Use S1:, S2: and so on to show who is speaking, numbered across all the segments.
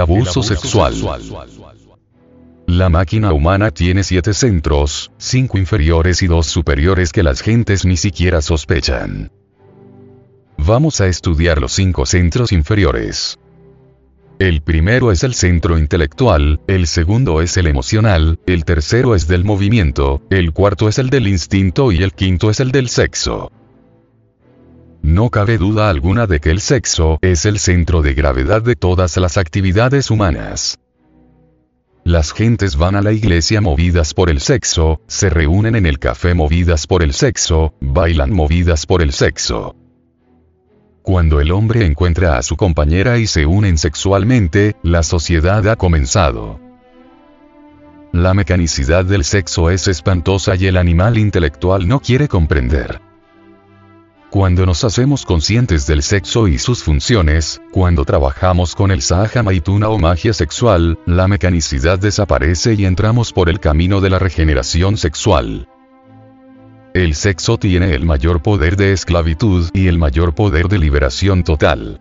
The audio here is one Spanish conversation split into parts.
S1: Abuso sexual. La máquina humana tiene siete centros, cinco inferiores y dos superiores que las gentes ni siquiera sospechan. Vamos a estudiar los cinco centros inferiores. El primero es el centro intelectual, el segundo es el emocional, el tercero es del movimiento, el cuarto es el del instinto y el quinto es el del sexo. No cabe duda alguna de que el sexo es el centro de gravedad de todas las actividades humanas. Las gentes van a la iglesia movidas por el sexo, se reúnen en el café movidas por el sexo, bailan movidas por el sexo. Cuando el hombre encuentra a su compañera y se unen sexualmente, la sociedad ha comenzado. La mecanicidad del sexo es espantosa y el animal intelectual no quiere comprender. Cuando nos hacemos conscientes del sexo y sus funciones, cuando trabajamos con el Sahaja Maituna o magia sexual, la mecanicidad desaparece y entramos por el camino de la regeneración sexual. El sexo tiene el mayor poder de esclavitud y el mayor poder de liberación total.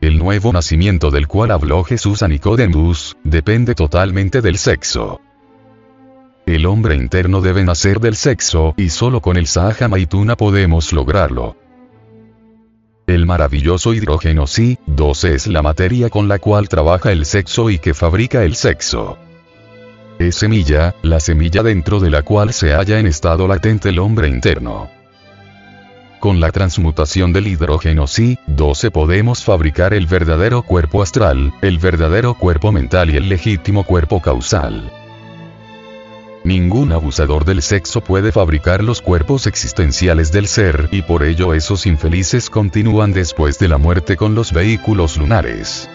S1: El nuevo nacimiento del cual habló Jesús a Nicodemus, depende totalmente del sexo. El hombre interno debe nacer del sexo y solo con el Sahaja Maituna podemos lograrlo. El maravilloso hidrógeno Si, 12 es la materia con la cual trabaja el sexo y que fabrica el sexo es semilla, la semilla dentro de la cual se halla en estado latente el hombre interno. Con la transmutación del hidrógeno Si, 12 podemos fabricar el verdadero cuerpo astral, el verdadero cuerpo mental y el legítimo cuerpo causal. Ningún abusador del sexo puede fabricar los cuerpos existenciales del ser y por ello esos infelices continúan después de la muerte con los vehículos lunares.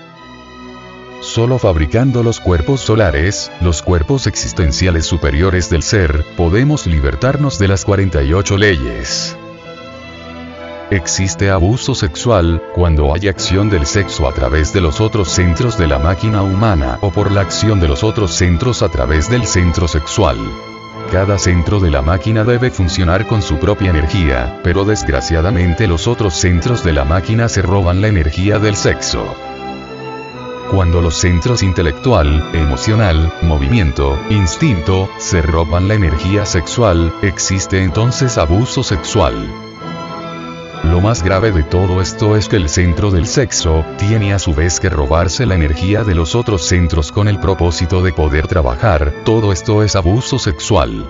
S1: Solo fabricando los cuerpos solares, los cuerpos existenciales superiores del ser, podemos libertarnos de las 48 leyes. Existe abuso sexual, cuando hay acción del sexo a través de los otros centros de la máquina humana o por la acción de los otros centros a través del centro sexual. Cada centro de la máquina debe funcionar con su propia energía, pero desgraciadamente los otros centros de la máquina se roban la energía del sexo. Cuando los centros intelectual, emocional, movimiento, instinto, se roban la energía sexual, existe entonces abuso sexual. Lo más grave de todo esto es que el centro del sexo, tiene a su vez que robarse la energía de los otros centros con el propósito de poder trabajar, todo esto es abuso sexual.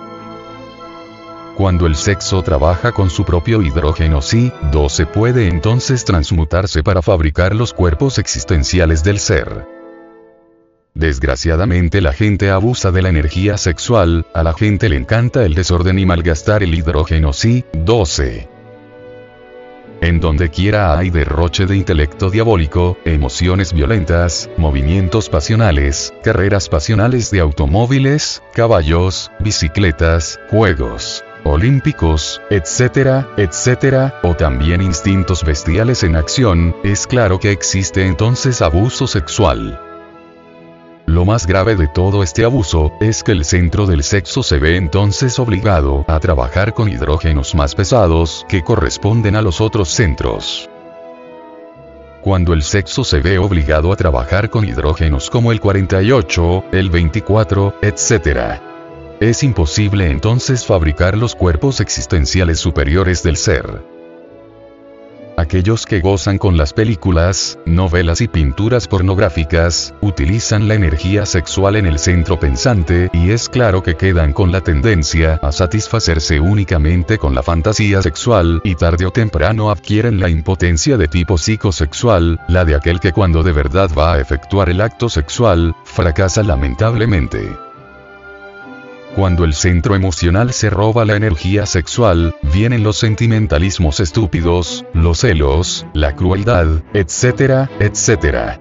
S1: Cuando el sexo trabaja con su propio hidrógeno Si, 12 puede entonces transmutarse para fabricar los cuerpos existenciales del ser. Desgraciadamente la gente abusa de la energía sexual, a la gente le encanta el desorden y malgastar el hidrógeno Si, 12. En donde quiera hay derroche de intelecto diabólico, emociones violentas, movimientos pasionales, carreras pasionales de automóviles, caballos, bicicletas, juegos olímpicos, etcétera, etcétera, o también instintos bestiales en acción, es claro que existe entonces abuso sexual. Lo más grave de todo este abuso, es que el centro del sexo se ve entonces obligado a trabajar con hidrógenos más pesados que corresponden a los otros centros. Cuando el sexo se ve obligado a trabajar con hidrógenos como el 48, el 24, etc. Es imposible entonces fabricar los cuerpos existenciales superiores del ser. Aquellos que gozan con las películas, novelas y pinturas pornográficas, utilizan la energía sexual en el centro pensante y es claro que quedan con la tendencia a satisfacerse únicamente con la fantasía sexual y tarde o temprano adquieren la impotencia de tipo psicosexual, la de aquel que cuando de verdad va a efectuar el acto sexual, fracasa lamentablemente. Cuando el centro emocional se roba la energía sexual, vienen los sentimentalismos estúpidos, los celos, la crueldad, etcétera, etcétera.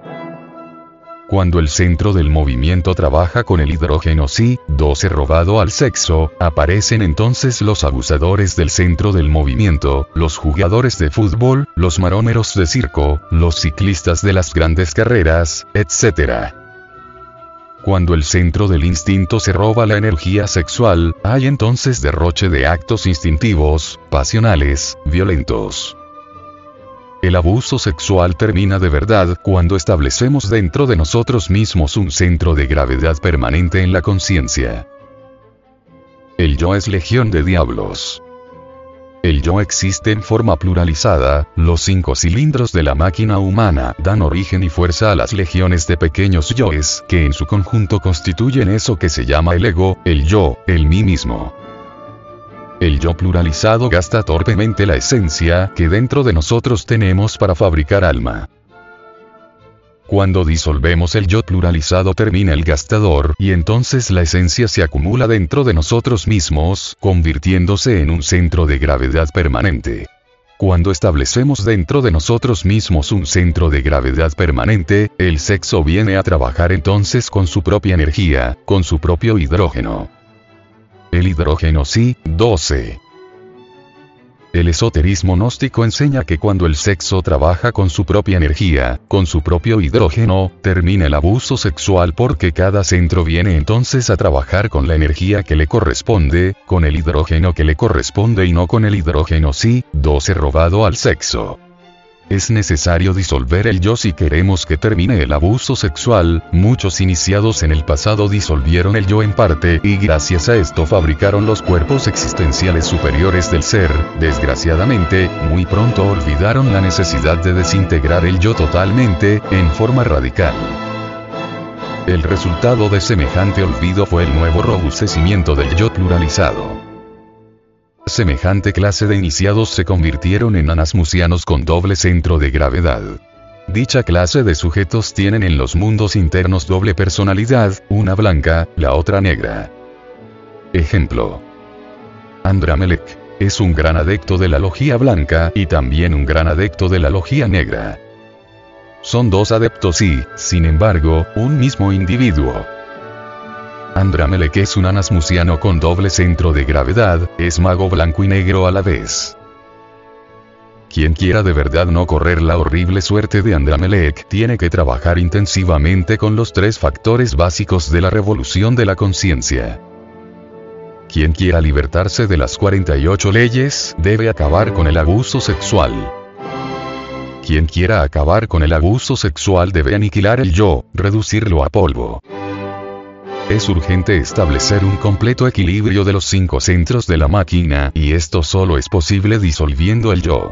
S1: Cuando el centro del movimiento trabaja con el hidrógeno Si, 12 robado al sexo, aparecen entonces los abusadores del centro del movimiento, los jugadores de fútbol, los marómeros de circo, los ciclistas de las grandes carreras, etcétera. Cuando el centro del instinto se roba la energía sexual, hay entonces derroche de actos instintivos, pasionales, violentos. El abuso sexual termina de verdad cuando establecemos dentro de nosotros mismos un centro de gravedad permanente en la conciencia. El yo es legión de diablos. El yo existe en forma pluralizada, los cinco cilindros de la máquina humana dan origen y fuerza a las legiones de pequeños yoes, que en su conjunto constituyen eso que se llama el ego, el yo, el mí mismo. El yo pluralizado gasta torpemente la esencia que dentro de nosotros tenemos para fabricar alma. Cuando disolvemos el yo pluralizado termina el gastador y entonces la esencia se acumula dentro de nosotros mismos, convirtiéndose en un centro de gravedad permanente. Cuando establecemos dentro de nosotros mismos un centro de gravedad permanente, el sexo viene a trabajar entonces con su propia energía, con su propio hidrógeno. El hidrógeno sí, 12. El esoterismo gnóstico enseña que cuando el sexo trabaja con su propia energía, con su propio hidrógeno, termina el abuso sexual porque cada centro viene entonces a trabajar con la energía que le corresponde, con el hidrógeno que le corresponde y no con el hidrógeno sí, 12 robado al sexo. Es necesario disolver el yo si queremos que termine el abuso sexual, muchos iniciados en el pasado disolvieron el yo en parte y gracias a esto fabricaron los cuerpos existenciales superiores del ser, desgraciadamente, muy pronto olvidaron la necesidad de desintegrar el yo totalmente, en forma radical. El resultado de semejante olvido fue el nuevo robustecimiento del yo pluralizado. Semejante clase de iniciados se convirtieron en anasmusianos con doble centro de gravedad. Dicha clase de sujetos tienen en los mundos internos doble personalidad, una blanca, la otra negra. Ejemplo. Andramelech. Es un gran adepto de la logía blanca y también un gran adepto de la logía negra. Son dos adeptos y, sin embargo, un mismo individuo. Andramelech es un anasmusiano con doble centro de gravedad, es mago blanco y negro a la vez. Quien quiera de verdad no correr la horrible suerte de Andramelech tiene que trabajar intensivamente con los tres factores básicos de la revolución de la conciencia. Quien quiera libertarse de las 48 leyes debe acabar con el abuso sexual. Quien quiera acabar con el abuso sexual debe aniquilar el yo, reducirlo a polvo. Es urgente establecer un completo equilibrio de los cinco centros de la máquina, y esto solo es posible disolviendo el yo.